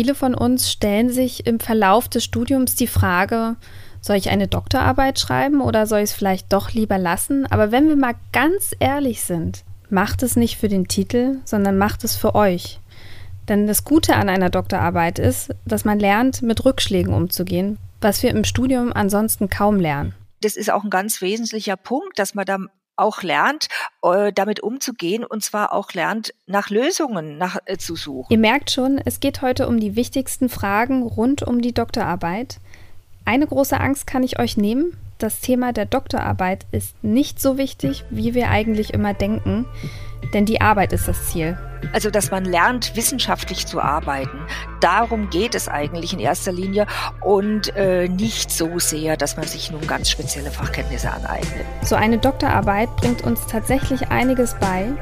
Viele von uns stellen sich im Verlauf des Studiums die Frage, soll ich eine Doktorarbeit schreiben oder soll ich es vielleicht doch lieber lassen? Aber wenn wir mal ganz ehrlich sind, macht es nicht für den Titel, sondern macht es für euch. Denn das Gute an einer Doktorarbeit ist, dass man lernt, mit Rückschlägen umzugehen, was wir im Studium ansonsten kaum lernen. Das ist auch ein ganz wesentlicher Punkt, dass man da auch lernt, äh, damit umzugehen und zwar auch lernt, nach Lösungen nach, äh, zu suchen. Ihr merkt schon, es geht heute um die wichtigsten Fragen rund um die Doktorarbeit. Eine große Angst kann ich euch nehmen. Das Thema der Doktorarbeit ist nicht so wichtig, wie wir eigentlich immer denken, denn die Arbeit ist das Ziel. Also, dass man lernt, wissenschaftlich zu arbeiten. Darum geht es eigentlich in erster Linie und äh, nicht so sehr, dass man sich nun ganz spezielle Fachkenntnisse aneignet. So eine Doktorarbeit bringt uns tatsächlich einiges bei,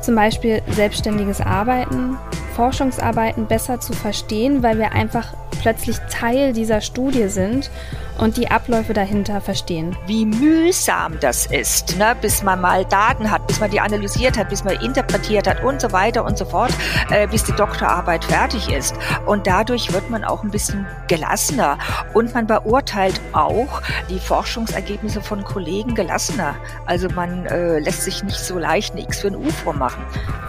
zum Beispiel selbstständiges Arbeiten, Forschungsarbeiten besser zu verstehen, weil wir einfach plötzlich Teil dieser Studie sind und die Abläufe dahinter verstehen. Wie mühsam das ist, ne, bis man mal Daten hat, bis man die analysiert hat, bis man interpretiert hat und so weiter und so fort, äh, bis die Doktorarbeit fertig ist. Und dadurch wird man auch ein bisschen gelassener und man beurteilt auch die Forschungsergebnisse von Kollegen gelassener. Also man äh, lässt sich nicht so leicht ein X für ein U vormachen.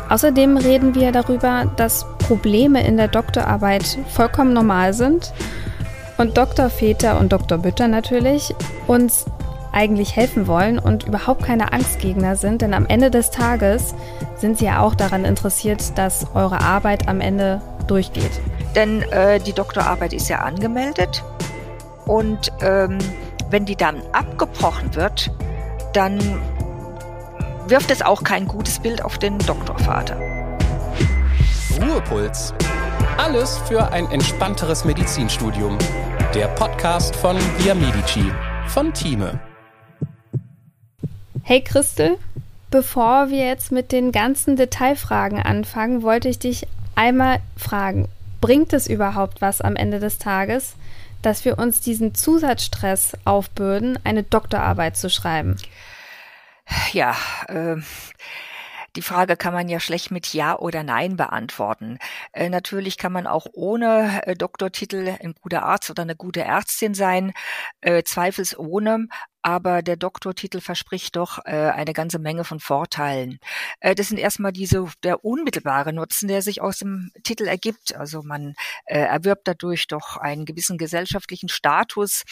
Außerdem reden wir darüber, dass Probleme in der Doktorarbeit vollkommen normal sind und Dr. Väter und Dr. Bütter natürlich uns eigentlich helfen wollen und überhaupt keine Angstgegner sind, denn am Ende des Tages sind sie ja auch daran interessiert, dass eure Arbeit am Ende durchgeht. Denn äh, die Doktorarbeit ist ja angemeldet und ähm, wenn die dann abgebrochen wird, dann wirft es auch kein gutes Bild auf den Doktorvater. Ruhepuls. Alles für ein entspannteres Medizinstudium. Der Podcast von Via Medici von Thieme. Hey Christel, bevor wir jetzt mit den ganzen Detailfragen anfangen, wollte ich dich einmal fragen, bringt es überhaupt was am Ende des Tages, dass wir uns diesen Zusatzstress aufbürden, eine Doktorarbeit zu schreiben? Ja, äh, die Frage kann man ja schlecht mit Ja oder Nein beantworten. Äh, natürlich kann man auch ohne äh, Doktortitel ein guter Arzt oder eine gute Ärztin sein, äh, zweifelsohne aber der Doktortitel verspricht doch äh, eine ganze Menge von Vorteilen. Äh, das sind erstmal diese der unmittelbare Nutzen, der sich aus dem Titel ergibt. Also man äh, erwirbt dadurch doch einen gewissen gesellschaftlichen Status.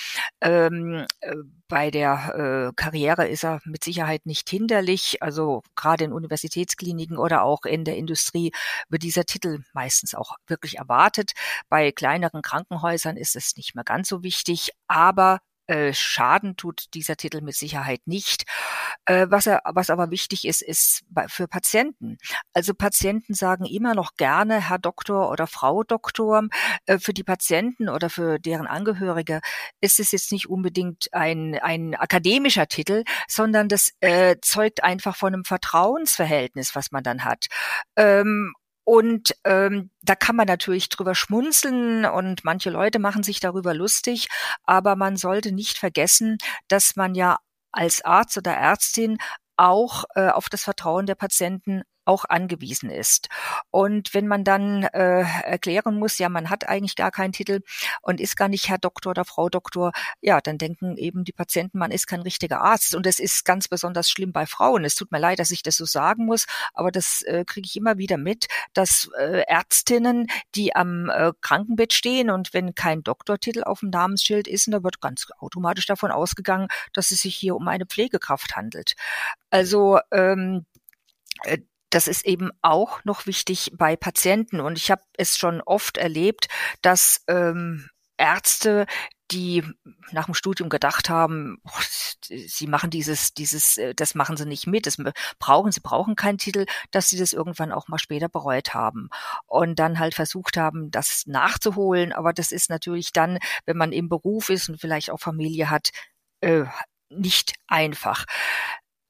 Ähm, äh, bei der äh, Karriere ist er mit Sicherheit nicht hinderlich. Also gerade in Universitätskliniken oder auch in der Industrie wird dieser Titel meistens auch wirklich erwartet. Bei kleineren Krankenhäusern ist es nicht mehr ganz so wichtig, aber äh, Schaden tut dieser Titel mit Sicherheit nicht. Äh, was, er, was aber wichtig ist, ist für Patienten. Also Patienten sagen immer noch gerne Herr Doktor oder Frau Doktor. Äh, für die Patienten oder für deren Angehörige ist es jetzt nicht unbedingt ein, ein akademischer Titel, sondern das äh, zeugt einfach von einem Vertrauensverhältnis, was man dann hat. Ähm, und ähm, da kann man natürlich drüber schmunzeln und manche Leute machen sich darüber lustig, aber man sollte nicht vergessen, dass man ja als Arzt oder Ärztin auch äh, auf das Vertrauen der Patienten auch angewiesen ist. Und wenn man dann äh, erklären muss, ja, man hat eigentlich gar keinen Titel und ist gar nicht Herr Doktor oder Frau Doktor, ja, dann denken eben die Patienten, man ist kein richtiger Arzt. Und das ist ganz besonders schlimm bei Frauen. Es tut mir leid, dass ich das so sagen muss, aber das äh, kriege ich immer wieder mit, dass äh, Ärztinnen, die am äh, Krankenbett stehen und wenn kein Doktortitel auf dem Namensschild ist, da wird ganz automatisch davon ausgegangen, dass es sich hier um eine Pflegekraft handelt. Also ähm, äh, das ist eben auch noch wichtig bei Patienten. Und ich habe es schon oft erlebt, dass ähm, Ärzte, die nach dem Studium gedacht haben, oh, sie machen dieses, dieses, äh, das machen sie nicht mit, das brauchen, sie brauchen keinen Titel, dass sie das irgendwann auch mal später bereut haben und dann halt versucht haben, das nachzuholen. Aber das ist natürlich dann, wenn man im Beruf ist und vielleicht auch Familie hat, äh, nicht einfach.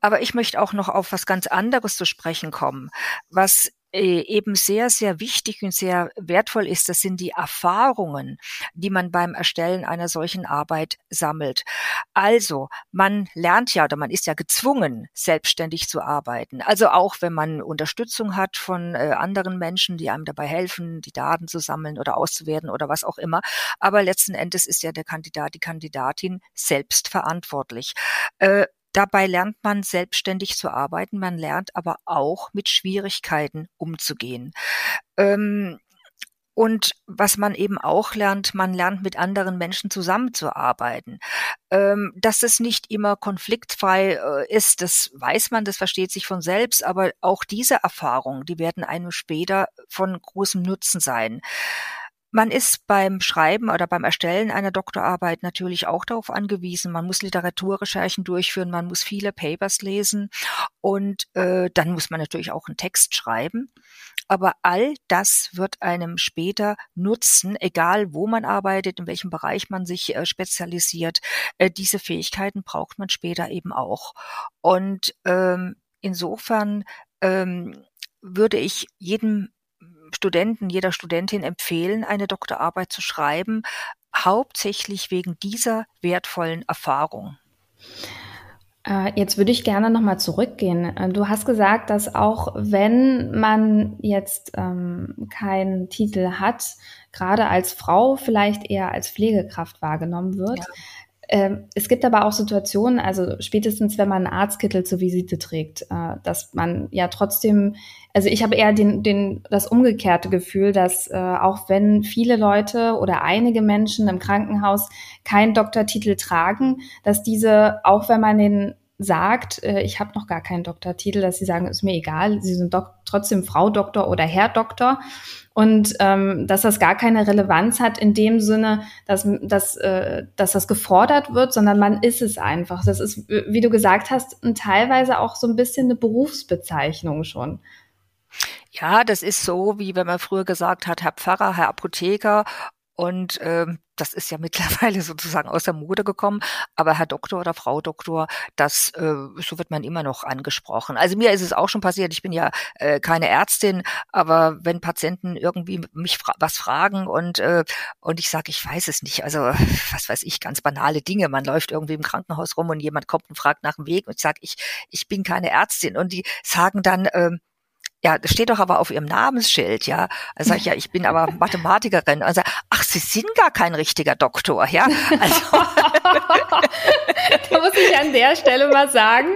Aber ich möchte auch noch auf was ganz anderes zu sprechen kommen, was äh, eben sehr, sehr wichtig und sehr wertvoll ist, das sind die Erfahrungen, die man beim Erstellen einer solchen Arbeit sammelt. Also, man lernt ja oder man ist ja gezwungen, selbstständig zu arbeiten. Also auch wenn man Unterstützung hat von äh, anderen Menschen, die einem dabei helfen, die Daten zu sammeln oder auszuwerten oder was auch immer. Aber letzten Endes ist ja der Kandidat, die Kandidatin selbst verantwortlich. Äh, Dabei lernt man selbstständig zu arbeiten, man lernt aber auch mit Schwierigkeiten umzugehen. Ähm, und was man eben auch lernt, man lernt mit anderen Menschen zusammenzuarbeiten. Ähm, dass es nicht immer konfliktfrei äh, ist, das weiß man, das versteht sich von selbst, aber auch diese Erfahrungen, die werden einem später von großem Nutzen sein. Man ist beim Schreiben oder beim Erstellen einer Doktorarbeit natürlich auch darauf angewiesen. Man muss Literaturrecherchen durchführen, man muss viele Papers lesen und äh, dann muss man natürlich auch einen Text schreiben. Aber all das wird einem später nutzen, egal wo man arbeitet, in welchem Bereich man sich äh, spezialisiert. Äh, diese Fähigkeiten braucht man später eben auch. Und ähm, insofern ähm, würde ich jedem Studenten, jeder Studentin empfehlen, eine Doktorarbeit zu schreiben, hauptsächlich wegen dieser wertvollen Erfahrung. Äh, jetzt würde ich gerne nochmal zurückgehen. Äh, du hast gesagt, dass auch wenn man jetzt ähm, keinen Titel hat, gerade als Frau vielleicht eher als Pflegekraft wahrgenommen wird. Ja. Ähm, es gibt aber auch Situationen, also spätestens wenn man einen Arztkittel zur Visite trägt, äh, dass man ja trotzdem, also ich habe eher den, den, das umgekehrte Gefühl, dass äh, auch wenn viele Leute oder einige Menschen im Krankenhaus keinen Doktortitel tragen, dass diese, auch wenn man den sagt, äh, ich habe noch gar keinen Doktortitel, dass sie sagen, ist mir egal, sie sind doch trotzdem Frau Doktor oder Herr Doktor und ähm, dass das gar keine Relevanz hat in dem Sinne, dass, dass, äh, dass das gefordert wird, sondern man ist es einfach. Das ist, wie du gesagt hast, teilweise auch so ein bisschen eine Berufsbezeichnung schon. Ja, das ist so, wie wenn man früher gesagt hat, Herr Pfarrer, Herr Apotheker und ähm, das ist ja mittlerweile sozusagen aus der Mode gekommen. Aber Herr Doktor oder Frau Doktor, das äh, so wird man immer noch angesprochen. Also mir ist es auch schon passiert. Ich bin ja äh, keine Ärztin, aber wenn Patienten irgendwie mich fra was fragen und äh, und ich sage, ich weiß es nicht. Also was weiß ich, ganz banale Dinge. Man läuft irgendwie im Krankenhaus rum und jemand kommt und fragt nach dem Weg und ich sage, ich ich bin keine Ärztin und die sagen dann äh, ja, das steht doch aber auf ihrem Namensschild, ja. Da sage ich, ja, ich bin aber Mathematikerin. Also, ach, Sie sind gar kein richtiger Doktor, ja. Also. da muss ich an der Stelle mal sagen,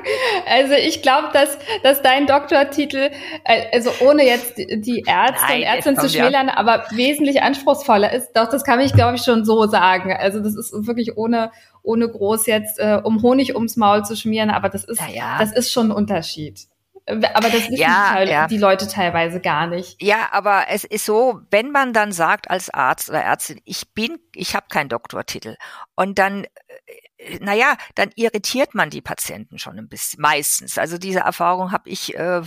also ich glaube, dass, dass dein Doktortitel, äh, also ohne jetzt die Ärzte Nein, und Ärztinnen zu schmälern, ja. aber wesentlich anspruchsvoller ist. Doch, das kann ich, glaube ich, schon so sagen. Also das ist wirklich ohne, ohne groß jetzt äh, um Honig ums Maul zu schmieren, aber das ist, ja. das ist schon ein Unterschied. Aber das wissen ja, die, ja. die, Leute teilweise gar nicht. Ja, aber es ist so, wenn man dann sagt als Arzt oder Ärztin, ich bin, ich habe keinen Doktortitel und dann äh, naja, dann irritiert man die Patienten schon ein bisschen, meistens. Also diese Erfahrung habe ich äh,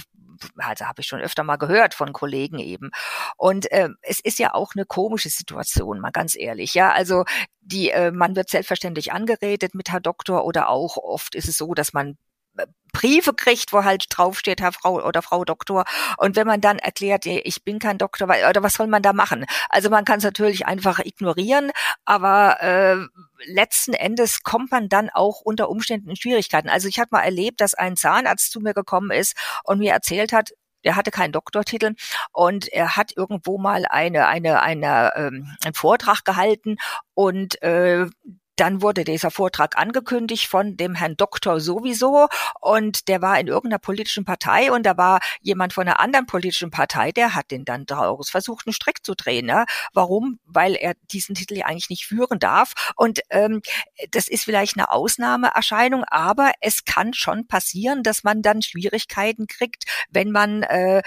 also habe ich schon öfter mal gehört von Kollegen eben. Und äh, es ist ja auch eine komische Situation, mal ganz ehrlich. Ja, also die, äh, man wird selbstverständlich angeredet mit Herr Doktor oder auch oft ist es so, dass man Briefe kriegt, wo halt draufsteht, Herr Frau oder Frau Doktor. Und wenn man dann erklärt, ich bin kein Doktor, oder was soll man da machen? Also man kann es natürlich einfach ignorieren, aber äh, letzten Endes kommt man dann auch unter Umständen in Schwierigkeiten. Also ich hatte mal erlebt, dass ein Zahnarzt zu mir gekommen ist und mir erzählt hat, er hatte keinen Doktortitel und er hat irgendwo mal eine eine eine ähm, einen Vortrag gehalten und äh, dann wurde dieser Vortrag angekündigt von dem Herrn Doktor sowieso und der war in irgendeiner politischen Partei und da war jemand von einer anderen politischen Partei, der hat den dann daraus versucht, einen Streck zu drehen. Ne? Warum? Weil er diesen Titel ja eigentlich nicht führen darf. Und ähm, das ist vielleicht eine Ausnahmeerscheinung, aber es kann schon passieren, dass man dann Schwierigkeiten kriegt, wenn man, äh, äh,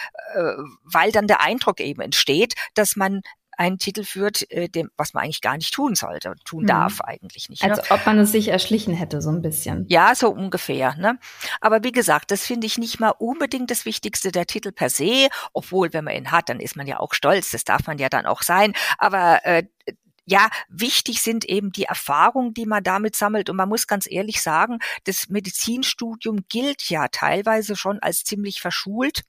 weil dann der Eindruck eben entsteht, dass man einen Titel führt, äh, dem, was man eigentlich gar nicht tun sollte, tun mhm. darf eigentlich nicht. Ne? Als ob man es sich erschlichen hätte, so ein bisschen. Ja, so ungefähr. Ne? Aber wie gesagt, das finde ich nicht mal unbedingt das Wichtigste, der Titel per se, obwohl, wenn man ihn hat, dann ist man ja auch stolz, das darf man ja dann auch sein. Aber äh, ja, wichtig sind eben die Erfahrungen, die man damit sammelt. Und man muss ganz ehrlich sagen, das Medizinstudium gilt ja teilweise schon als ziemlich verschult.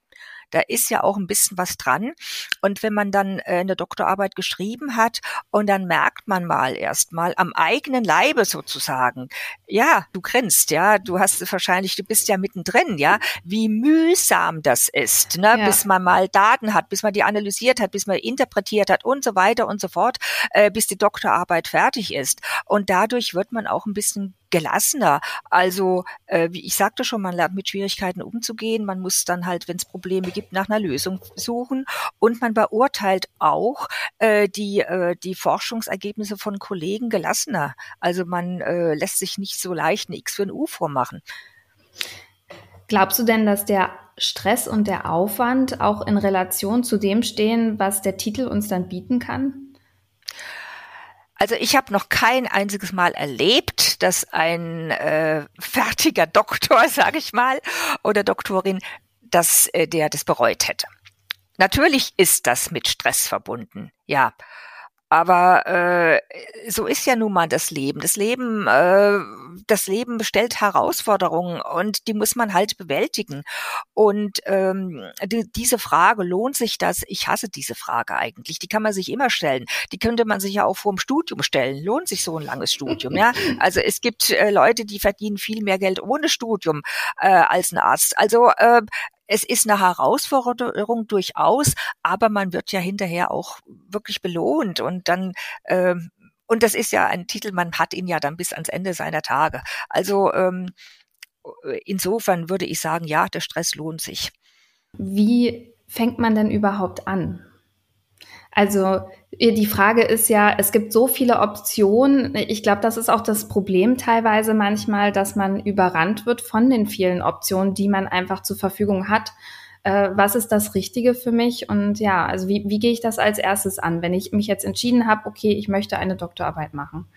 Da ist ja auch ein bisschen was dran. Und wenn man dann äh, eine Doktorarbeit geschrieben hat und dann merkt man mal erstmal am eigenen Leibe sozusagen, ja, du grinst, ja, du hast wahrscheinlich, du bist ja mittendrin, ja, wie mühsam das ist, ne, ja. bis man mal Daten hat, bis man die analysiert hat, bis man interpretiert hat und so weiter und so fort, äh, bis die Doktorarbeit fertig ist. Und dadurch wird man auch ein bisschen gelassener. Also, äh, wie ich sagte schon, man lernt mit Schwierigkeiten umzugehen. Man muss dann halt, wenn es Probleme gibt, nach einer Lösung suchen. Und man beurteilt auch äh, die, äh, die Forschungsergebnisse von Kollegen gelassener. Also man äh, lässt sich nicht so leicht ein X für ein U vormachen. Glaubst du denn, dass der Stress und der Aufwand auch in Relation zu dem stehen, was der Titel uns dann bieten kann? Also ich habe noch kein einziges Mal erlebt, dass ein äh, fertiger Doktor, sage ich mal, oder Doktorin, dass äh, der das bereut hätte. Natürlich ist das mit Stress verbunden, ja. Aber äh, so ist ja nun mal das Leben. Das Leben, äh, das Leben stellt Herausforderungen und die muss man halt bewältigen. Und ähm, die, diese Frage, lohnt sich das? Ich hasse diese Frage eigentlich. Die kann man sich immer stellen. Die könnte man sich ja auch vor dem Studium stellen. Lohnt sich so ein langes Studium? Ja, also es gibt äh, Leute, die verdienen viel mehr Geld ohne Studium äh, als ein Arzt. Also äh, es ist eine Herausforderung durchaus, aber man wird ja hinterher auch wirklich belohnt und dann äh, und das ist ja ein Titel, man hat ihn ja dann bis ans Ende seiner Tage. Also ähm, insofern würde ich sagen, ja, der Stress lohnt sich. Wie fängt man denn überhaupt an? Also die Frage ist ja, es gibt so viele Optionen. Ich glaube, das ist auch das Problem teilweise manchmal, dass man überrannt wird von den vielen Optionen, die man einfach zur Verfügung hat. Äh, was ist das Richtige für mich? Und ja, also wie, wie gehe ich das als erstes an, wenn ich mich jetzt entschieden habe, okay, ich möchte eine Doktorarbeit machen?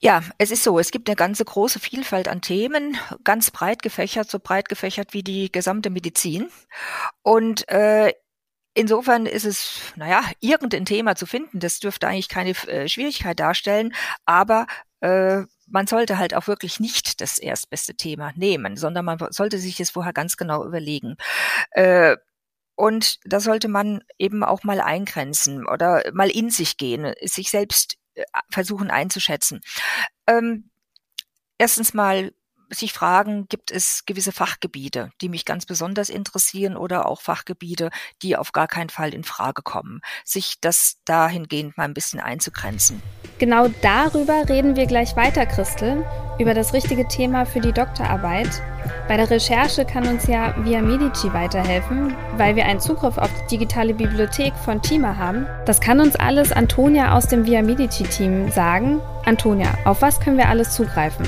Ja, es ist so, es gibt eine ganze große Vielfalt an Themen, ganz breit gefächert, so breit gefächert wie die gesamte Medizin. Und äh, Insofern ist es, naja, irgendein Thema zu finden, das dürfte eigentlich keine äh, Schwierigkeit darstellen, aber äh, man sollte halt auch wirklich nicht das erstbeste Thema nehmen, sondern man sollte sich das vorher ganz genau überlegen. Äh, und da sollte man eben auch mal eingrenzen oder mal in sich gehen, sich selbst äh, versuchen einzuschätzen. Ähm, erstens mal sich fragen, gibt es gewisse Fachgebiete, die mich ganz besonders interessieren oder auch Fachgebiete, die auf gar keinen Fall in Frage kommen. Sich das dahingehend mal ein bisschen einzugrenzen. Genau darüber reden wir gleich weiter, Christel, über das richtige Thema für die Doktorarbeit. Bei der Recherche kann uns ja Via Medici weiterhelfen, weil wir einen Zugriff auf die digitale Bibliothek von Tima haben. Das kann uns alles Antonia aus dem Via Medici Team sagen. Antonia, auf was können wir alles zugreifen?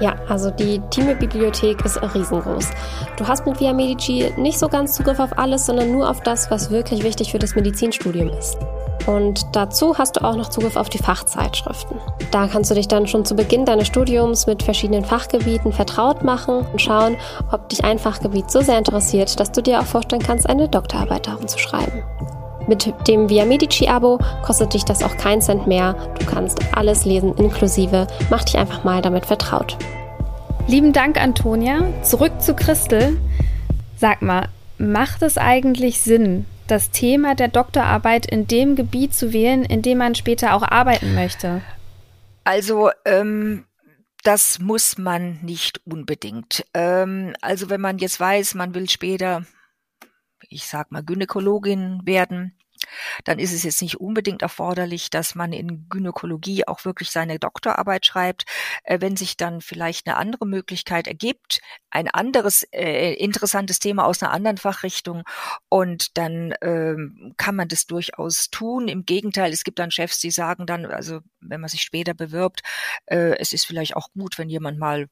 Ja, also die Time-Bibliothek ist riesengroß. Du hast mit Via Medici nicht so ganz Zugriff auf alles, sondern nur auf das, was wirklich wichtig für das Medizinstudium ist. Und dazu hast du auch noch Zugriff auf die Fachzeitschriften. Da kannst du dich dann schon zu Beginn deines Studiums mit verschiedenen Fachgebieten vertraut machen und schauen, ob dich ein Fachgebiet so sehr interessiert, dass du dir auch vorstellen kannst, eine Doktorarbeit darum zu schreiben. Mit dem Via Medici-Abo kostet dich das auch keinen Cent mehr. Du kannst alles lesen inklusive. Mach dich einfach mal damit vertraut. Lieben Dank, Antonia. Zurück zu Christel. Sag mal, macht es eigentlich Sinn, das Thema der Doktorarbeit in dem Gebiet zu wählen, in dem man später auch arbeiten möchte? Also, ähm, das muss man nicht unbedingt. Ähm, also wenn man jetzt weiß, man will später ich sag mal, Gynäkologin werden, dann ist es jetzt nicht unbedingt erforderlich, dass man in Gynäkologie auch wirklich seine Doktorarbeit schreibt. Äh, wenn sich dann vielleicht eine andere Möglichkeit ergibt, ein anderes äh, interessantes Thema aus einer anderen Fachrichtung und dann ähm, kann man das durchaus tun. Im Gegenteil, es gibt dann Chefs, die sagen dann, also wenn man sich später bewirbt, äh, es ist vielleicht auch gut, wenn jemand mal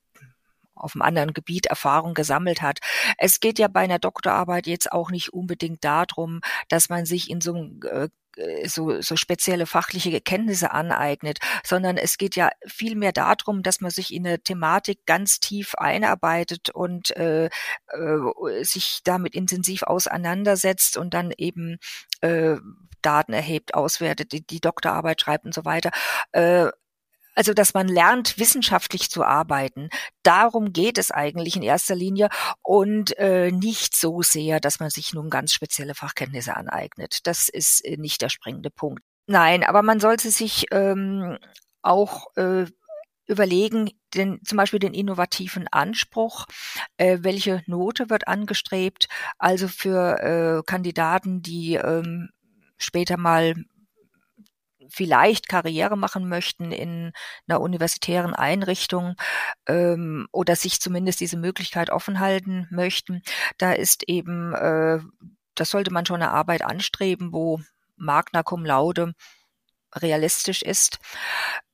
auf einem anderen Gebiet Erfahrung gesammelt hat. Es geht ja bei einer Doktorarbeit jetzt auch nicht unbedingt darum, dass man sich in so äh, so, so spezielle fachliche Kenntnisse aneignet, sondern es geht ja viel mehr darum, dass man sich in eine Thematik ganz tief einarbeitet und äh, äh, sich damit intensiv auseinandersetzt und dann eben äh, Daten erhebt, auswertet, die, die Doktorarbeit schreibt und so weiter. Äh, Also, dass man lernt, wissenschaftlich zu arbeiten. Darum geht es eigentlich in erster Linie und äh, nicht so sehr, dass man sich nun ganz spezielle Fachkenntnisse aneignet. Das ist äh, nicht der springende Punkt. Nein, aber man sollte sich ähm, auch äh, überlegen, den, zum Beispiel den innovativen Anspruch, äh, welche Note wird angestrebt, also für äh, Kandidaten, die ähm, später mal vielleicht Karriere machen möchten in einer universitären Einrichtung ähm, oder sich zumindest diese Möglichkeit offen halten möchten, da ist eben, äh, das sollte man schon eine Arbeit anstreben, wo Magna cum laude realistisch ist.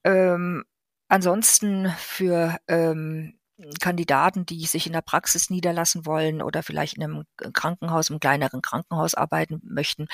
Ähm, ansonsten für ähm, Kandidaten, die sich in der Praxis niederlassen wollen oder vielleicht in einem Krankenhaus, im kleineren Krankenhaus arbeiten möchten,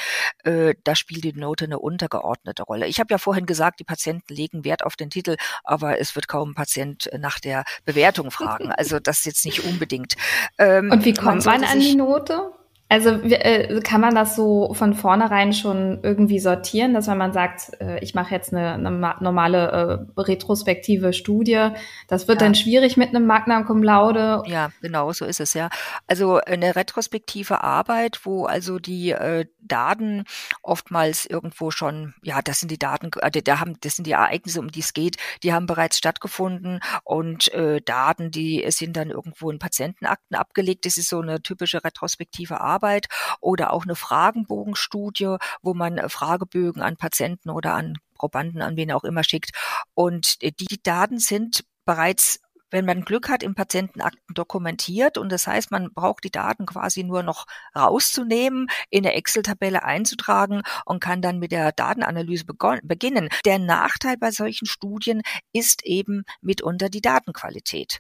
äh, da spielt die Note eine untergeordnete Rolle. Ich habe ja vorhin gesagt, die Patienten legen Wert auf den Titel, aber es wird kaum ein Patient nach der Bewertung fragen. Also das jetzt nicht unbedingt. Ähm, Und wie kommt man, man an die Note? Also äh, kann man das so von vornherein schon irgendwie sortieren, dass wenn man sagt, äh, ich mache jetzt eine, eine normale äh, retrospektive Studie, das wird ja. dann schwierig mit einem Magna Cum Laude? Ja, genau, so ist es ja. Also eine retrospektive Arbeit, wo also die äh, Daten oftmals irgendwo schon, ja, das sind die Daten, äh, da haben, das sind die Ereignisse, um die es geht, die haben bereits stattgefunden und äh, Daten, die sind dann irgendwo in Patientenakten abgelegt. Das ist so eine typische retrospektive Arbeit. Arbeit oder auch eine Fragenbogenstudie, wo man äh, Fragebögen an Patienten oder an Probanden, an wen auch immer schickt. Und äh, die Daten sind bereits wenn man Glück hat, im Patientenakten dokumentiert. Und das heißt, man braucht die Daten quasi nur noch rauszunehmen, in der Excel-Tabelle einzutragen und kann dann mit der Datenanalyse beginnen. Der Nachteil bei solchen Studien ist eben mitunter die Datenqualität.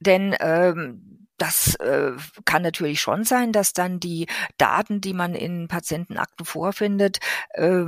Denn ähm, das äh, kann natürlich schon sein, dass dann die Daten, die man in Patientenakten vorfindet, äh,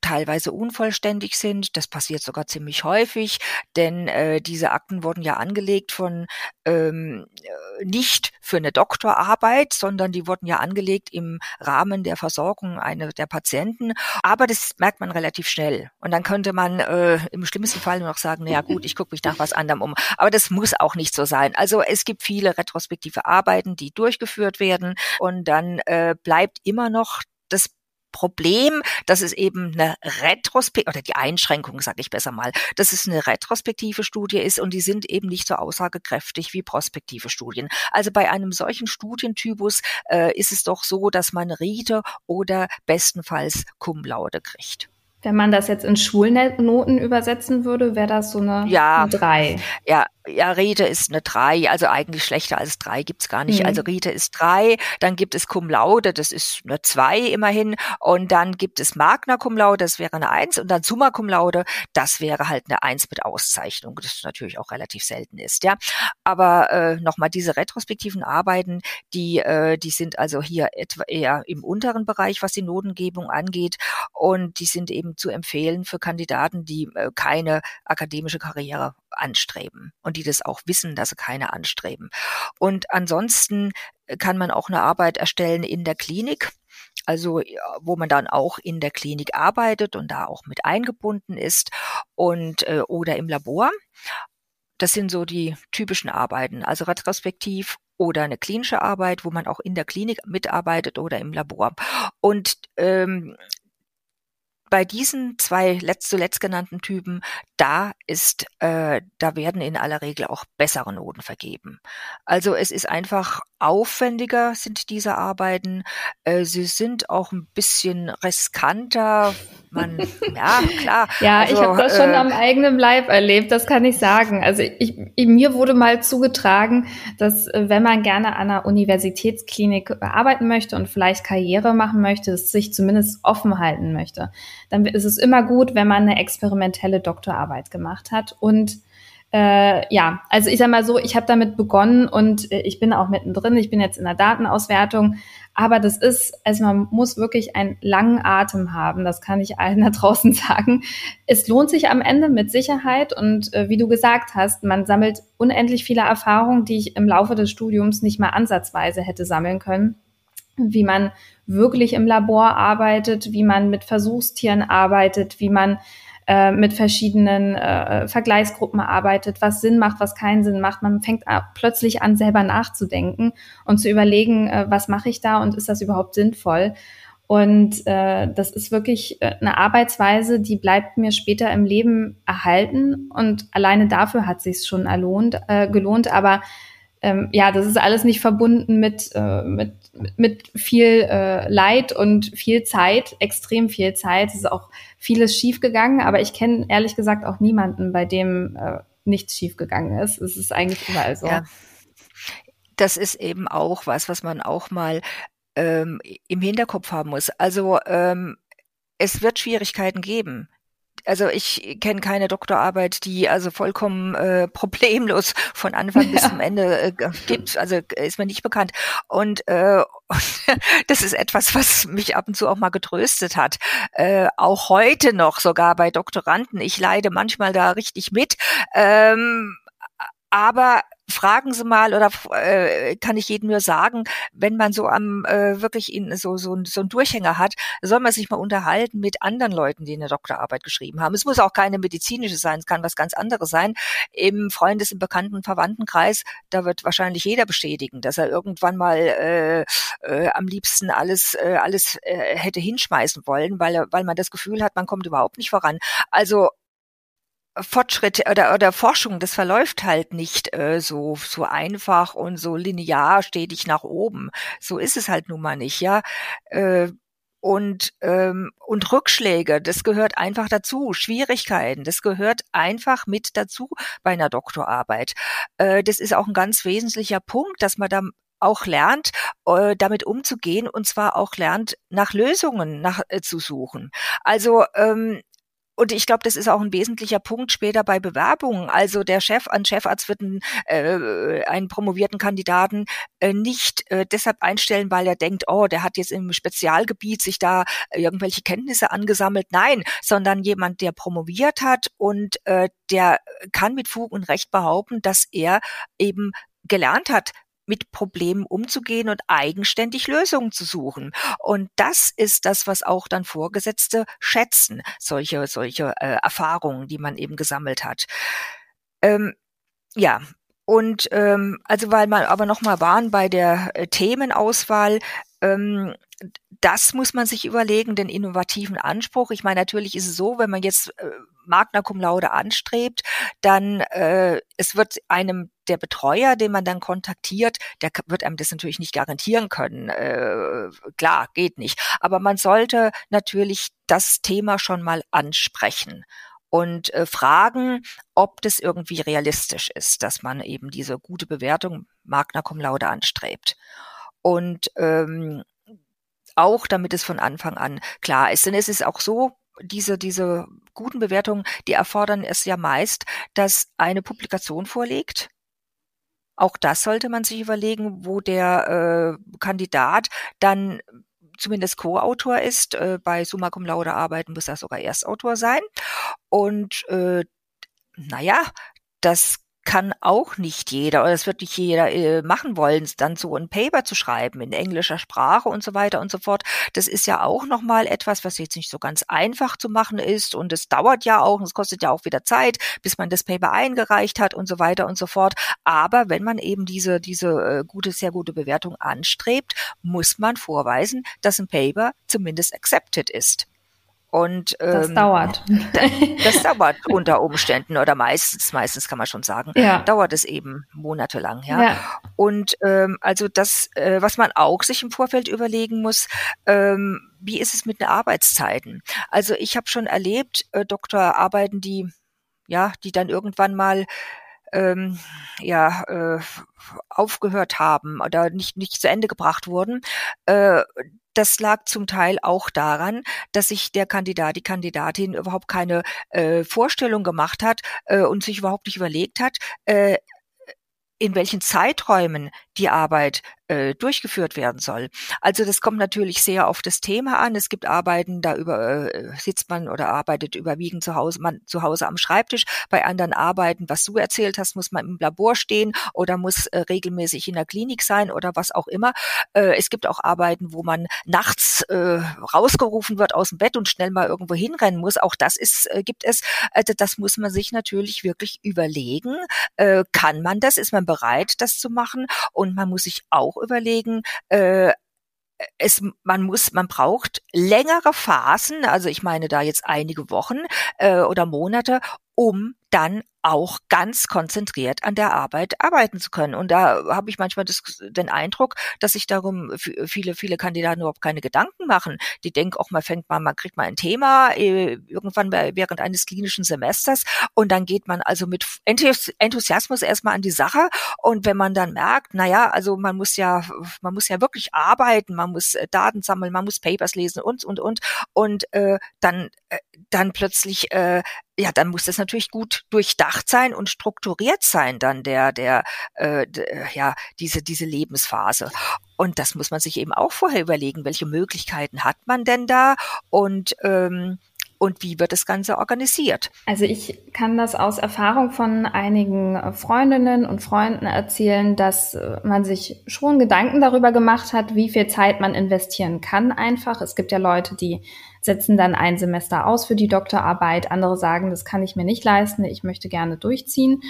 teilweise unvollständig sind. Das passiert sogar ziemlich häufig, denn äh, diese Akten wurden ja angelegt von ähm, äh, nicht für eine Doktorarbeit, sondern die wurden ja angelegt im Rahmen der Versorgung einer der Patienten. Aber das merkt man relativ schnell. Und dann könnte man äh, im schlimmsten Fall nur noch sagen, naja gut, ich gucke mich nach was anderem um. Aber das muss auch nicht so sein. Also es gibt viele retrospektive Arbeiten, die durchgeführt werden und dann äh, bleibt immer noch das Problem, dass es eben eine Retrospektive, oder die Einschränkung, sage ich besser mal, dass es eine retrospektive Studie ist und die sind eben nicht so aussagekräftig wie prospektive Studien. Also bei einem solchen Studientypus äh, ist es doch so, dass man Rite oder bestenfalls Cum laude kriegt. Wenn man das jetzt in Schulnoten übersetzen würde, wäre das so eine, ja, 3. Ja, ja, Rite ist eine 3, also eigentlich schlechter als 3 gibt's gar nicht. Mhm. Also Rite ist 3, dann gibt es Cum Laude, das ist eine 2 immerhin, und dann gibt es Magna Cum Laude, das wäre eine 1, und dann Summa Cum Laude, das wäre halt eine 1 mit Auszeichnung, das natürlich auch relativ selten ist, ja. Aber äh, nochmal, diese retrospektiven Arbeiten, die, äh, die sind also hier etwa eher im unteren Bereich, was die Notengebung angeht, und die sind eben zu empfehlen für Kandidaten, die äh, keine akademische Karriere anstreben und die das auch wissen, dass sie keine anstreben. Und ansonsten äh, kann man auch eine Arbeit erstellen in der Klinik also wo man dann auch in der Klinik arbeitet und da auch mit eingebunden ist und äh, oder im Labor. Das sind so die typischen Arbeiten, also retrospektiv oder eine klinische Arbeit, wo man auch in der Klinik mitarbeitet oder im Labor. Und ähm, bei diesen zwei letzt, zuletzt genannten Typen, da ist, äh, da werden in aller Regel auch bessere Noten vergeben. Also es ist einfach aufwendiger sind diese Arbeiten. Äh, sie sind auch ein bisschen riskanter. Man, ja, klar. ja, also, ich habe das schon äh, am eigenen Leib erlebt, das kann ich sagen. Also ich, mir wurde mal zugetragen, dass äh, wenn man gerne an einer Universitätsklinik arbeiten möchte und vielleicht Karriere machen möchte, es sich zumindest offen halten möchte, dann ist es immer gut, wenn man eine experimentelle Doktorarbeit gemacht hat und äh, ja, also ich sag mal so, ich habe damit begonnen und äh, ich bin auch mittendrin. Ich bin jetzt in der Datenauswertung, aber das ist, also man muss wirklich einen langen Atem haben. Das kann ich allen da draußen sagen. Es lohnt sich am Ende mit Sicherheit und äh, wie du gesagt hast, man sammelt unendlich viele Erfahrungen, die ich im Laufe des Studiums nicht mal ansatzweise hätte sammeln können wie man wirklich im Labor arbeitet, wie man mit Versuchstieren arbeitet, wie man äh, mit verschiedenen äh, Vergleichsgruppen arbeitet, was Sinn macht, was keinen Sinn macht. Man fängt plötzlich an, selber nachzudenken und zu überlegen, äh, was mache ich da und ist das überhaupt sinnvoll? Und äh, das ist wirklich äh, eine Arbeitsweise, die bleibt mir später im Leben erhalten. Und alleine dafür hat sich schon erlohnt, äh, gelohnt. Aber ähm, ja, das ist alles nicht verbunden mit, äh, mit, mit viel äh, Leid und viel Zeit, extrem viel Zeit. Es ist auch vieles schiefgegangen, aber ich kenne ehrlich gesagt auch niemanden, bei dem äh, nichts schiefgegangen ist. Es ist eigentlich überall so. Ja. Das ist eben auch was, was man auch mal ähm, im Hinterkopf haben muss. Also ähm, es wird Schwierigkeiten geben also ich kenne keine Doktorarbeit, die also vollkommen äh, problemlos von Anfang ja. bis zum Ende äh, gibt. Also ist mir nicht bekannt. Und äh, das ist etwas, was mich ab und zu auch mal getröstet hat. Äh, auch heute noch, sogar bei Doktoranden. Ich leide manchmal da richtig mit. Ähm, aber fragen Sie mal oder äh, kann ich jedem nur sagen, wenn man so am äh, wirklich in so so, so einen Durchhänger hat, soll man sich mal unterhalten mit anderen Leuten, die eine Doktorarbeit geschrieben haben. Es muss auch keine medizinische sein, es kann was ganz anderes sein. Im Freundes-, im Bekannten-, Verwandtenkreis, da wird wahrscheinlich jeder bestätigen, dass er irgendwann mal äh, äh, am liebsten alles äh, alles äh, hätte hinschmeißen wollen, weil weil man das Gefühl hat, man kommt überhaupt nicht voran. Also Fortschritt oder, oder Forschung, das verläuft halt nicht äh, so, so einfach und so linear stetig nach oben. So ist es halt nun mal nicht, ja. Äh, und, ähm, und Rückschläge, das gehört einfach dazu. Schwierigkeiten, das gehört einfach mit dazu bei einer Doktorarbeit. Äh, das ist auch ein ganz wesentlicher Punkt, dass man da auch lernt, äh, damit umzugehen und zwar auch lernt, nach Lösungen nach, äh, zu suchen. Also ähm, und ich glaube, das ist auch ein wesentlicher Punkt später bei Bewerbungen. Also der Chef an Chefarzt wird einen, äh, einen promovierten Kandidaten äh, nicht äh, deshalb einstellen, weil er denkt, oh, der hat jetzt im Spezialgebiet sich da irgendwelche Kenntnisse angesammelt. Nein, sondern jemand, der promoviert hat und äh, der kann mit Fug und Recht behaupten, dass er eben gelernt hat, mit Problemen umzugehen und eigenständig Lösungen zu suchen. Und das ist das, was auch dann Vorgesetzte schätzen, solche, solche äh, Erfahrungen, die man eben gesammelt hat. Ähm, ja, und ähm, also weil wir aber nochmal waren bei der äh, Themenauswahl, ähm, das muss man sich überlegen, den innovativen Anspruch. Ich meine, natürlich ist es so, wenn man jetzt äh, Magna Cum Laude anstrebt, dann äh, es wird einem der Betreuer, den man dann kontaktiert, der wird einem das natürlich nicht garantieren können. Äh, klar, geht nicht. Aber man sollte natürlich das Thema schon mal ansprechen und äh, fragen, ob das irgendwie realistisch ist, dass man eben diese gute Bewertung Magna Cum Laude anstrebt. Und ähm, auch damit es von Anfang an klar ist. Denn es ist auch so, diese, diese guten Bewertungen, die erfordern es ja meist, dass eine Publikation vorliegt. Auch das sollte man sich überlegen, wo der äh, Kandidat dann zumindest Co-Autor ist. Äh, bei Summa Cum Laude Arbeiten muss er sogar Erstautor sein. Und äh, naja, das kann auch nicht jeder oder es wird nicht jeder äh, machen wollen, dann so ein Paper zu schreiben in englischer Sprache und so weiter und so fort. Das ist ja auch nochmal etwas, was jetzt nicht so ganz einfach zu machen ist und es dauert ja auch und es kostet ja auch wieder Zeit, bis man das Paper eingereicht hat und so weiter und so fort. Aber wenn man eben diese, diese äh, gute, sehr gute Bewertung anstrebt, muss man vorweisen, dass ein Paper zumindest accepted ist. Und ähm, das dauert. Das dauert unter Umständen oder meistens, meistens kann man schon sagen, ja. dauert es eben monatelang, ja. ja. Und ähm, also das, äh, was man auch sich im Vorfeld überlegen muss, ähm, wie ist es mit den Arbeitszeiten? Also ich habe schon erlebt, äh, Doktorarbeiten, die ja, die dann irgendwann mal ähm, ja äh, aufgehört haben oder nicht nicht zu Ende gebracht wurden, äh, das lag zum Teil auch daran, dass sich der Kandidat, die Kandidatin überhaupt keine äh, Vorstellung gemacht hat äh, und sich überhaupt nicht überlegt hat, äh, in welchen Zeiträumen die Arbeit äh, durchgeführt werden soll. Also das kommt natürlich sehr auf das Thema an. Es gibt Arbeiten, da über äh, sitzt man oder arbeitet überwiegend zu Hause, man zu Hause am Schreibtisch. Bei anderen Arbeiten, was du erzählt hast, muss man im Labor stehen oder muss äh, regelmäßig in der Klinik sein oder was auch immer. Äh, es gibt auch Arbeiten, wo man nachts äh, rausgerufen wird aus dem Bett und schnell mal irgendwo hinrennen muss. Auch das ist, äh, gibt es. Also das muss man sich natürlich wirklich überlegen. Äh, kann man das? Ist man bereit, das zu machen? Und man muss sich auch überlegen, äh, es, man muss, man braucht längere Phasen, also ich meine da jetzt einige Wochen äh, oder Monate, um dann auch ganz konzentriert an der Arbeit arbeiten zu können. Und da habe ich manchmal das, den Eindruck, dass sich darum viele, viele Kandidaten überhaupt keine Gedanken machen. Die denken auch, man fängt mal, man kriegt mal ein Thema äh, irgendwann während eines klinischen Semesters und dann geht man also mit Enthusiasmus erstmal an die Sache. Und wenn man dann merkt, na ja, also man muss ja, man muss ja wirklich arbeiten, man muss äh, Daten sammeln, man muss Papers lesen und, und, und. Und äh, dann, äh, dann plötzlich äh, ja, dann muss das natürlich gut durchdacht sein und strukturiert sein, dann der, der, äh, ja, diese, diese Lebensphase. Und das muss man sich eben auch vorher überlegen, welche Möglichkeiten hat man denn da und ähm, und wie wird das Ganze organisiert? Also ich kann das aus Erfahrung von einigen Freundinnen und Freunden erzählen, dass man sich schon Gedanken darüber gemacht hat, wie viel Zeit man investieren kann einfach. Es gibt ja Leute, die setzen dann ein Semester aus für die Doktorarbeit. Andere sagen, das kann ich mir nicht leisten, ich möchte gerne durchziehen.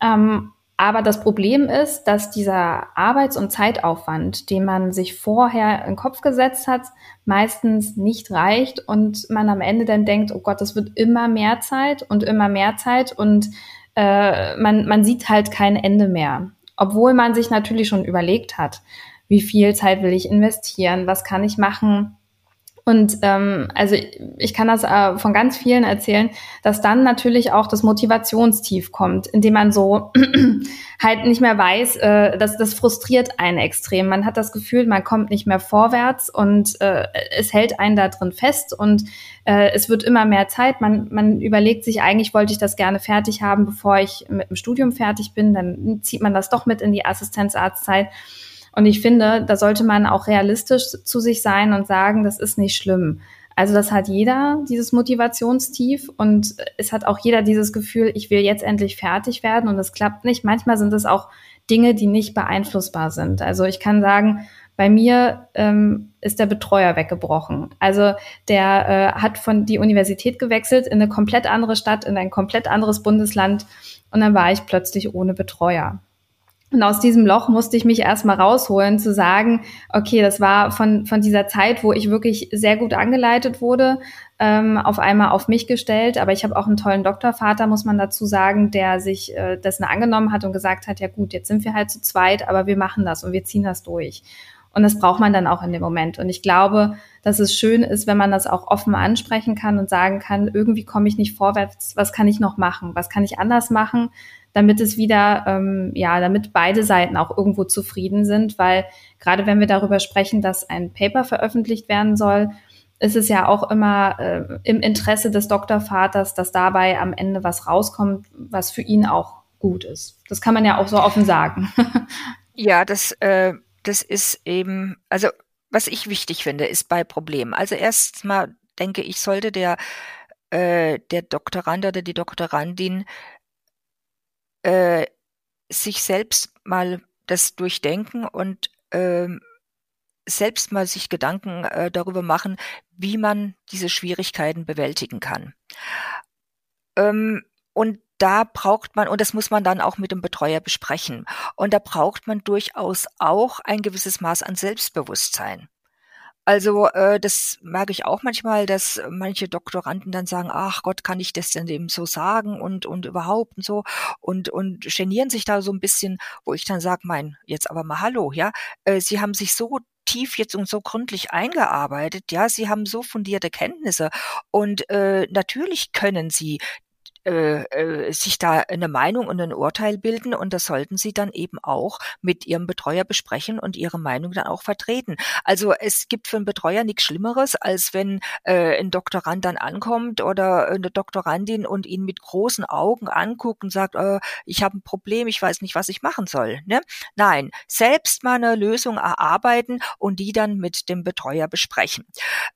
Ähm, aber das Problem ist, dass dieser Arbeits- und Zeitaufwand, den man sich vorher in den Kopf gesetzt hat, meistens nicht reicht und man am Ende dann denkt, oh Gott, das wird immer mehr Zeit und immer mehr Zeit und äh, man, man sieht halt kein Ende mehr. Obwohl man sich natürlich schon überlegt hat, wie viel Zeit will ich investieren, was kann ich machen, und ähm, also ich kann das äh, von ganz vielen erzählen, dass dann natürlich auch das Motivationstief kommt, indem man so halt nicht mehr weiß, äh, dass das frustriert einen extrem. Man hat das Gefühl, man kommt nicht mehr vorwärts und äh, es hält einen da drin fest und äh, es wird immer mehr Zeit. Man, man überlegt sich, eigentlich wollte ich das gerne fertig haben, bevor ich mit dem Studium fertig bin. Dann zieht man das doch mit in die Assistenzarztzeit. Und ich finde, da sollte man auch realistisch zu sich sein und sagen, das ist nicht schlimm. Also das hat jeder, dieses Motivationstief und es hat auch jeder dieses Gefühl, ich will jetzt endlich fertig werden und es klappt nicht. Manchmal sind es auch Dinge, die nicht beeinflussbar sind. Also ich kann sagen, bei mir ähm, ist der Betreuer weggebrochen. Also der äh, hat von die Universität gewechselt in eine komplett andere Stadt, in ein komplett anderes Bundesland und dann war ich plötzlich ohne Betreuer. Und aus diesem Loch musste ich mich erstmal rausholen, zu sagen, okay, das war von, von dieser Zeit, wo ich wirklich sehr gut angeleitet wurde, ähm, auf einmal auf mich gestellt. Aber ich habe auch einen tollen Doktorvater, muss man dazu sagen, der sich äh, dessen angenommen hat und gesagt hat, ja gut, jetzt sind wir halt zu zweit, aber wir machen das und wir ziehen das durch. Und das braucht man dann auch in dem Moment. Und ich glaube, dass es schön ist, wenn man das auch offen ansprechen kann und sagen kann, irgendwie komme ich nicht vorwärts, was kann ich noch machen, was kann ich anders machen, damit es wieder, ähm, ja, damit beide Seiten auch irgendwo zufrieden sind, weil gerade wenn wir darüber sprechen, dass ein Paper veröffentlicht werden soll, ist es ja auch immer äh, im Interesse des Doktorvaters, dass dabei am Ende was rauskommt, was für ihn auch gut ist. Das kann man ja auch so offen sagen. ja, das, äh, das ist eben, also was ich wichtig finde, ist bei Problemen. Also erstmal denke ich, sollte der äh, der Doktorand oder die Doktorandin äh, sich selbst mal das durchdenken und äh, selbst mal sich Gedanken äh, darüber machen, wie man diese Schwierigkeiten bewältigen kann. Ähm, und da braucht man, und das muss man dann auch mit dem Betreuer besprechen, und da braucht man durchaus auch ein gewisses Maß an Selbstbewusstsein. Also äh, das merke ich auch manchmal, dass manche Doktoranden dann sagen, ach Gott, kann ich das denn eben so sagen und und überhaupt und so und und genieren sich da so ein bisschen, wo ich dann sage, mein, jetzt aber mal hallo, ja, äh, sie haben sich so tief jetzt und so gründlich eingearbeitet, ja, sie haben so fundierte Kenntnisse und äh, natürlich können sie äh, äh, sich da eine Meinung und ein Urteil bilden und das sollten sie dann eben auch mit ihrem Betreuer besprechen und ihre Meinung dann auch vertreten. Also es gibt für einen Betreuer nichts Schlimmeres, als wenn äh, ein Doktorand dann ankommt oder eine Doktorandin und ihn mit großen Augen anguckt und sagt, äh, ich habe ein Problem, ich weiß nicht, was ich machen soll. Ne? Nein, selbst mal eine Lösung erarbeiten und die dann mit dem Betreuer besprechen.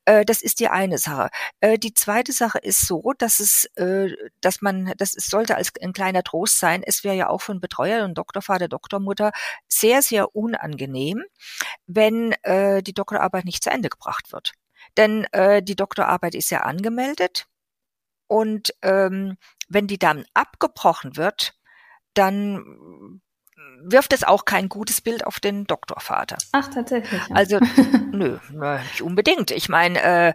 Äh, das ist die eine Sache. Äh, die zweite Sache ist so, dass es, äh, dass man, das sollte als ein kleiner Trost sein. Es wäre ja auch einen Betreuer und Doktorvater, Doktormutter sehr, sehr unangenehm, wenn äh, die Doktorarbeit nicht zu Ende gebracht wird. Denn äh, die Doktorarbeit ist ja angemeldet und ähm, wenn die dann abgebrochen wird, dann wirft es auch kein gutes Bild auf den Doktorvater. Ach, tatsächlich. Ja. Also, nö, nicht unbedingt. Ich meine, äh,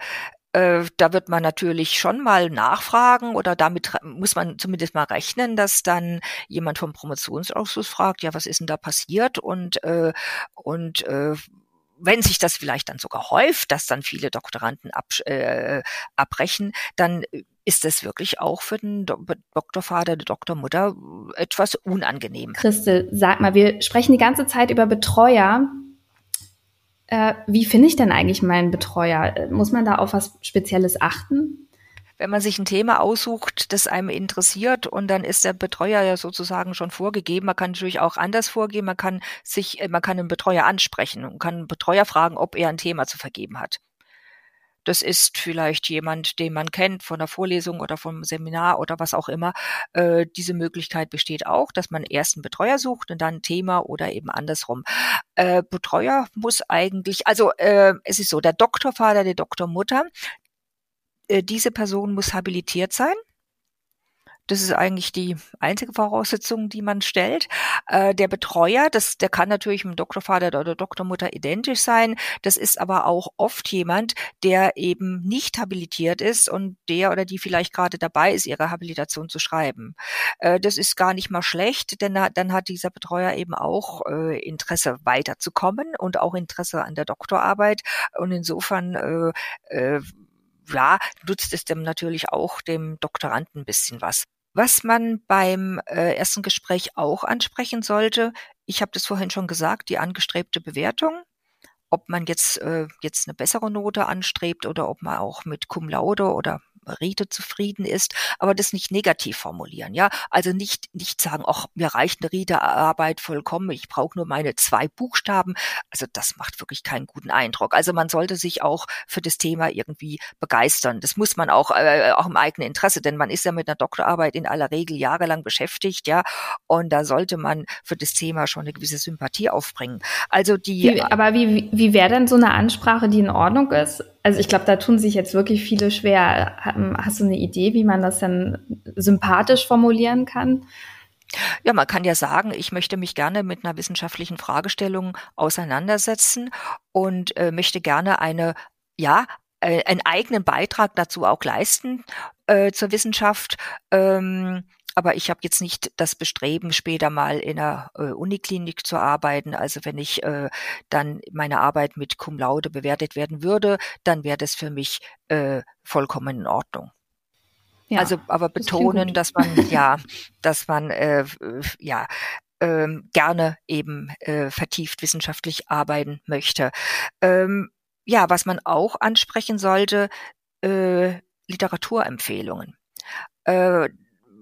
äh, da wird man natürlich schon mal nachfragen oder damit muss man zumindest mal rechnen, dass dann jemand vom Promotionsausschuss fragt, ja, was ist denn da passiert und äh, und äh, wenn sich das vielleicht dann sogar häuft, dass dann viele Doktoranden ab, äh, abbrechen, dann ist es wirklich auch für den Do Doktorvater, die Doktormutter etwas unangenehm. Christel, sag mal, wir sprechen die ganze Zeit über Betreuer. Äh, wie finde ich denn eigentlich meinen Betreuer? Muss man da auf was Spezielles achten? wenn man sich ein Thema aussucht, das einem interessiert und dann ist der Betreuer ja sozusagen schon vorgegeben. Man kann natürlich auch anders vorgehen. Man kann sich, man kann einen Betreuer ansprechen und kann einen Betreuer fragen, ob er ein Thema zu vergeben hat. Das ist vielleicht jemand, den man kennt von der Vorlesung oder vom Seminar oder was auch immer. Äh, diese Möglichkeit besteht auch, dass man erst einen Betreuer sucht und dann ein Thema oder eben andersrum. Äh, Betreuer muss eigentlich, also äh, es ist so, der Doktorvater, die Doktormutter, äh, diese Person muss habilitiert sein. Das ist eigentlich die einzige Voraussetzung, die man stellt. Äh, der Betreuer, das, der kann natürlich mit dem Doktorvater oder Doktormutter identisch sein. Das ist aber auch oft jemand, der eben nicht habilitiert ist und der oder die vielleicht gerade dabei ist, ihre Habilitation zu schreiben. Äh, das ist gar nicht mal schlecht, denn dann hat dieser Betreuer eben auch äh, Interesse weiterzukommen und auch Interesse an der Doktorarbeit. Und insofern äh, äh, ja, nutzt es dem natürlich auch dem Doktoranden ein bisschen was. Was man beim äh, ersten Gespräch auch ansprechen sollte, ich habe das vorhin schon gesagt, die angestrebte Bewertung ob man jetzt äh, jetzt eine bessere Note anstrebt oder ob man auch mit Cum laude oder Rite zufrieden ist, aber das nicht negativ formulieren, ja. Also nicht, nicht sagen, ach, mir reicht eine Ritearbeit vollkommen, ich brauche nur meine zwei Buchstaben. Also das macht wirklich keinen guten Eindruck. Also man sollte sich auch für das Thema irgendwie begeistern. Das muss man auch, äh, auch im eigenen Interesse, denn man ist ja mit einer Doktorarbeit in aller Regel jahrelang beschäftigt, ja. Und da sollte man für das Thema schon eine gewisse Sympathie aufbringen. Also die. Wie, aber wie, wie wäre denn so eine Ansprache, die in Ordnung ist? Also ich glaube, da tun sich jetzt wirklich viele schwer. Hast du eine Idee, wie man das dann sympathisch formulieren kann? Ja, man kann ja sagen, ich möchte mich gerne mit einer wissenschaftlichen Fragestellung auseinandersetzen und äh, möchte gerne eine, ja, äh, einen eigenen Beitrag dazu auch leisten äh, zur Wissenschaft. Ähm, aber ich habe jetzt nicht das Bestreben, später mal in einer äh, Uniklinik zu arbeiten. Also wenn ich äh, dann meine Arbeit mit Cum laude bewertet werden würde, dann wäre das für mich äh, vollkommen in Ordnung. Ja, also aber betonen, das dass man ja, dass man äh, ja ähm, gerne eben äh, vertieft wissenschaftlich arbeiten möchte. Ähm, ja, was man auch ansprechen sollte, äh, Literaturempfehlungen. Äh,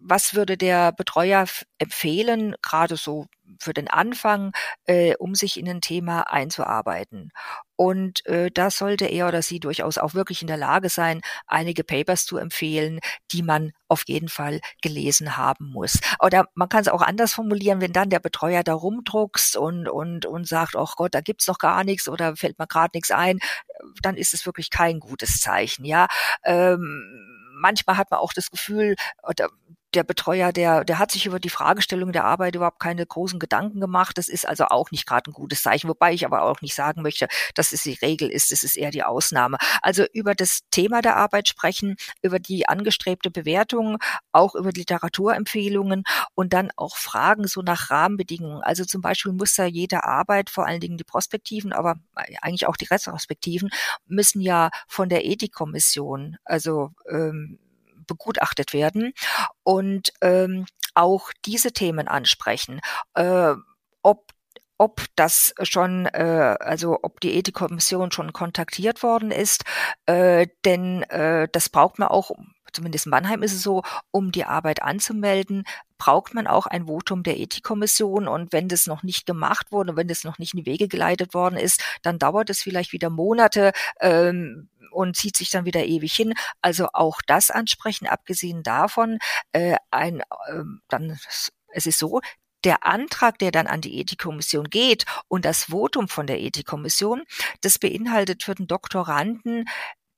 was würde der Betreuer empfehlen, gerade so für den Anfang, äh, um sich in ein Thema einzuarbeiten. Und äh, da sollte er oder sie durchaus auch wirklich in der Lage sein, einige Papers zu empfehlen, die man auf jeden Fall gelesen haben muss. Oder man kann es auch anders formulieren, wenn dann der Betreuer da rumdruckst und, und, und sagt, ach Gott, da gibt's noch gar nichts oder fällt mir gerade nichts ein, dann ist es wirklich kein gutes Zeichen. Ja. Ähm, manchmal hat man auch das Gefühl, oder der Betreuer, der, der hat sich über die Fragestellung der Arbeit überhaupt keine großen Gedanken gemacht. Das ist also auch nicht gerade ein gutes Zeichen, wobei ich aber auch nicht sagen möchte, dass es die Regel ist, es ist eher die Ausnahme. Also über das Thema der Arbeit sprechen, über die angestrebte Bewertung, auch über Literaturempfehlungen und dann auch Fragen so nach Rahmenbedingungen. Also zum Beispiel muss ja jede Arbeit, vor allen Dingen die Prospektiven, aber eigentlich auch die Retrospektiven, müssen ja von der Ethikkommission, also ähm, begutachtet werden und ähm, auch diese Themen ansprechen. Äh, ob ob das schon, äh, also ob die Ethikkommission schon kontaktiert worden ist, äh, denn äh, das braucht man auch, zumindest in Mannheim ist es so, um die Arbeit anzumelden, braucht man auch ein Votum der Ethikkommission. Und wenn das noch nicht gemacht wurde, wenn das noch nicht in die Wege geleitet worden ist, dann dauert es vielleicht wieder Monate. Ähm, und zieht sich dann wieder ewig hin. Also auch das ansprechen, abgesehen davon, äh, ein, äh, dann, es ist so, der Antrag, der dann an die Ethikkommission geht und das Votum von der Ethikkommission, das beinhaltet für den Doktoranden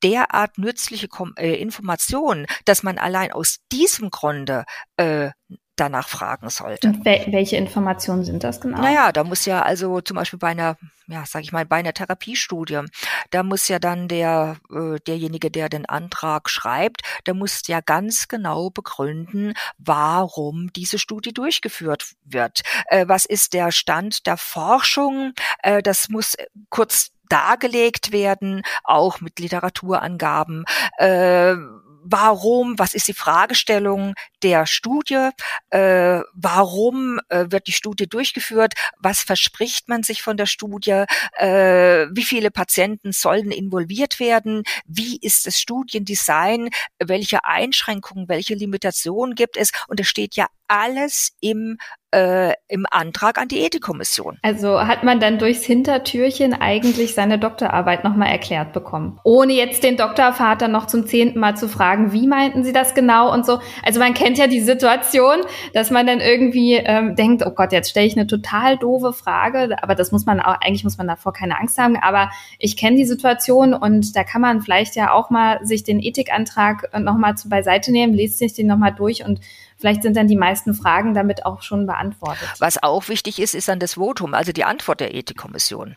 derart nützliche äh, Informationen, dass man allein aus diesem Grunde äh, danach fragen sollte. Und welche Informationen sind das genau? Naja, da muss ja also zum Beispiel bei einer, ja, sag ich mal, bei einer Therapiestudie, da muss ja dann der, äh, derjenige, der den Antrag schreibt, der muss ja ganz genau begründen, warum diese Studie durchgeführt wird. Äh, was ist der Stand der Forschung? Äh, das muss kurz dargelegt werden, auch mit Literaturangaben. Äh, warum, was ist die Fragestellung der Studie, äh, warum äh, wird die Studie durchgeführt, was verspricht man sich von der Studie, äh, wie viele Patienten sollen involviert werden, wie ist das Studiendesign, welche Einschränkungen, welche Limitationen gibt es? Und es steht ja alles im äh, im Antrag an die Ethikkommission. Also hat man dann durchs Hintertürchen eigentlich seine Doktorarbeit nochmal erklärt bekommen. Ohne jetzt den Doktorvater noch zum zehnten Mal zu fragen, wie meinten Sie das genau und so. Also man kennt ja die Situation, dass man dann irgendwie ähm, denkt, oh Gott, jetzt stelle ich eine total doofe Frage, aber das muss man auch, eigentlich muss man davor keine Angst haben, aber ich kenne die Situation und da kann man vielleicht ja auch mal sich den Ethikantrag nochmal zu beiseite nehmen, liest sich den nochmal durch und Vielleicht sind dann die meisten Fragen damit auch schon beantwortet. Was auch wichtig ist, ist dann das Votum, also die Antwort der Ethikkommission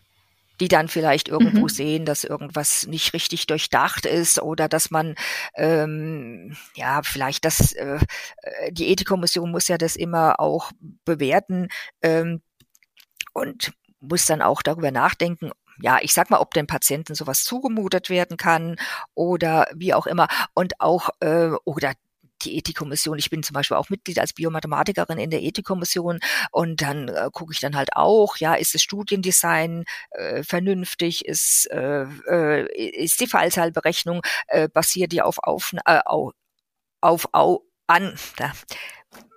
die dann vielleicht irgendwo mhm. sehen, dass irgendwas nicht richtig durchdacht ist oder dass man ähm, ja vielleicht das äh, die Ethikkommission muss ja das immer auch bewerten ähm, und muss dann auch darüber nachdenken, ja, ich sag mal, ob dem Patienten sowas zugemutet werden kann oder wie auch immer und auch äh, oder die Ethikkommission. Ich bin zum Beispiel auch Mitglied als Biomathematikerin in der Ethikkommission und dann äh, gucke ich dann halt auch, ja, ist das Studiendesign äh, vernünftig, ist, äh, äh, ist die Fallzahlberechnung, äh, basiert die auf, auf, äh, auf, auf, auf an, da,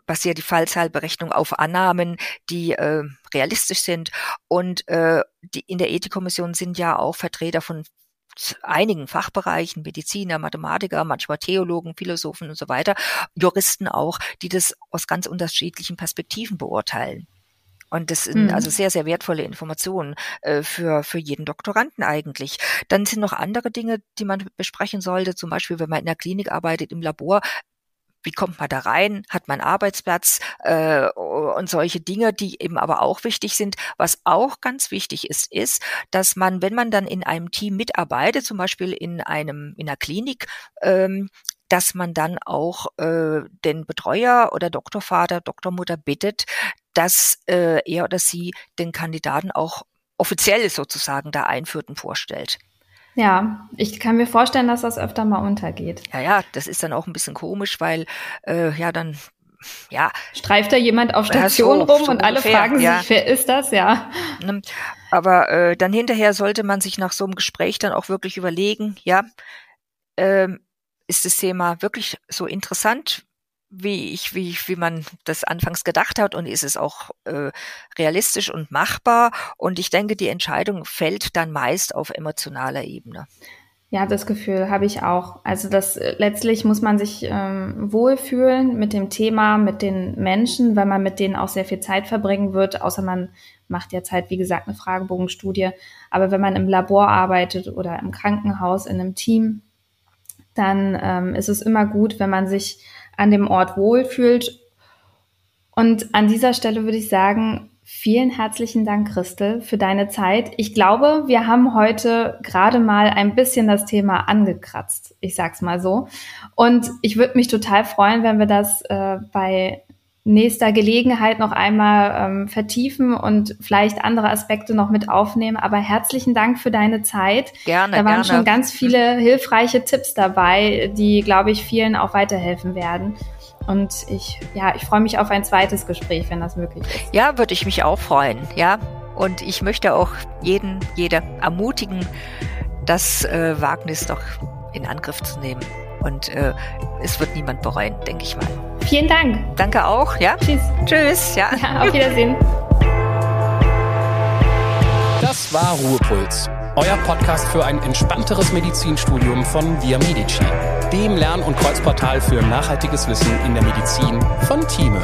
basiert die Fallzahlberechnung auf Annahmen, die äh, realistisch sind. Und äh, die, in der Ethikkommission sind ja auch Vertreter von einigen Fachbereichen, Mediziner, Mathematiker, manchmal Theologen, Philosophen und so weiter, Juristen auch, die das aus ganz unterschiedlichen Perspektiven beurteilen. Und das sind mhm. also sehr, sehr wertvolle Informationen äh, für, für jeden Doktoranden eigentlich. Dann sind noch andere Dinge, die man besprechen sollte. Zum Beispiel, wenn man in der Klinik arbeitet, im Labor, wie kommt man da rein, hat man Arbeitsplatz äh, und solche Dinge, die eben aber auch wichtig sind. Was auch ganz wichtig ist, ist, dass man, wenn man dann in einem Team mitarbeitet, zum Beispiel in einem in einer Klinik, ähm, dass man dann auch äh, den Betreuer oder Doktorvater, Doktormutter bittet, dass äh, er oder sie den Kandidaten auch offiziell sozusagen da einführt und vorstellt. Ja, ich kann mir vorstellen, dass das öfter mal untergeht. Ja, ja, das ist dann auch ein bisschen komisch, weil äh, ja dann ja. Streift da jemand auf Station so, rum so und alle fragen ja. sich, wer ist das, ja. Ne, aber äh, dann hinterher sollte man sich nach so einem Gespräch dann auch wirklich überlegen, ja, ähm, ist das Thema wirklich so interessant? Wie ich, wie, wie man das anfangs gedacht hat und ist es auch äh, realistisch und machbar. Und ich denke, die Entscheidung fällt dann meist auf emotionaler Ebene. Ja, das Gefühl habe ich auch. Also das äh, letztlich muss man sich ähm, wohlfühlen mit dem Thema, mit den Menschen, weil man mit denen auch sehr viel Zeit verbringen wird, außer man macht jetzt halt, wie gesagt, eine Fragebogenstudie. Aber wenn man im Labor arbeitet oder im Krankenhaus in einem Team, dann ähm, ist es immer gut, wenn man sich an dem Ort wohlfühlt. Und an dieser Stelle würde ich sagen, vielen herzlichen Dank, Christel, für deine Zeit. Ich glaube, wir haben heute gerade mal ein bisschen das Thema angekratzt. Ich sag's mal so. Und ich würde mich total freuen, wenn wir das äh, bei nächster Gelegenheit noch einmal ähm, vertiefen und vielleicht andere Aspekte noch mit aufnehmen. Aber herzlichen Dank für deine Zeit. Gerne. Da waren gerne. schon ganz viele hilfreiche Tipps dabei, die, glaube ich, vielen auch weiterhelfen werden. Und ich, ja, ich freue mich auf ein zweites Gespräch, wenn das möglich ist. Ja, würde ich mich auch freuen, ja. Und ich möchte auch jeden, jede ermutigen, das äh, Wagnis doch in Angriff zu nehmen. Und äh, es wird niemand bereuen, denke ich mal. Vielen Dank. Danke auch, ja. Tschüss. Tschüss, ja. Ja, auf Wiedersehen. Das war Ruhepuls, euer Podcast für ein entspannteres Medizinstudium von Via Medici, dem Lern- und Kreuzportal für nachhaltiges Wissen in der Medizin von Thieme.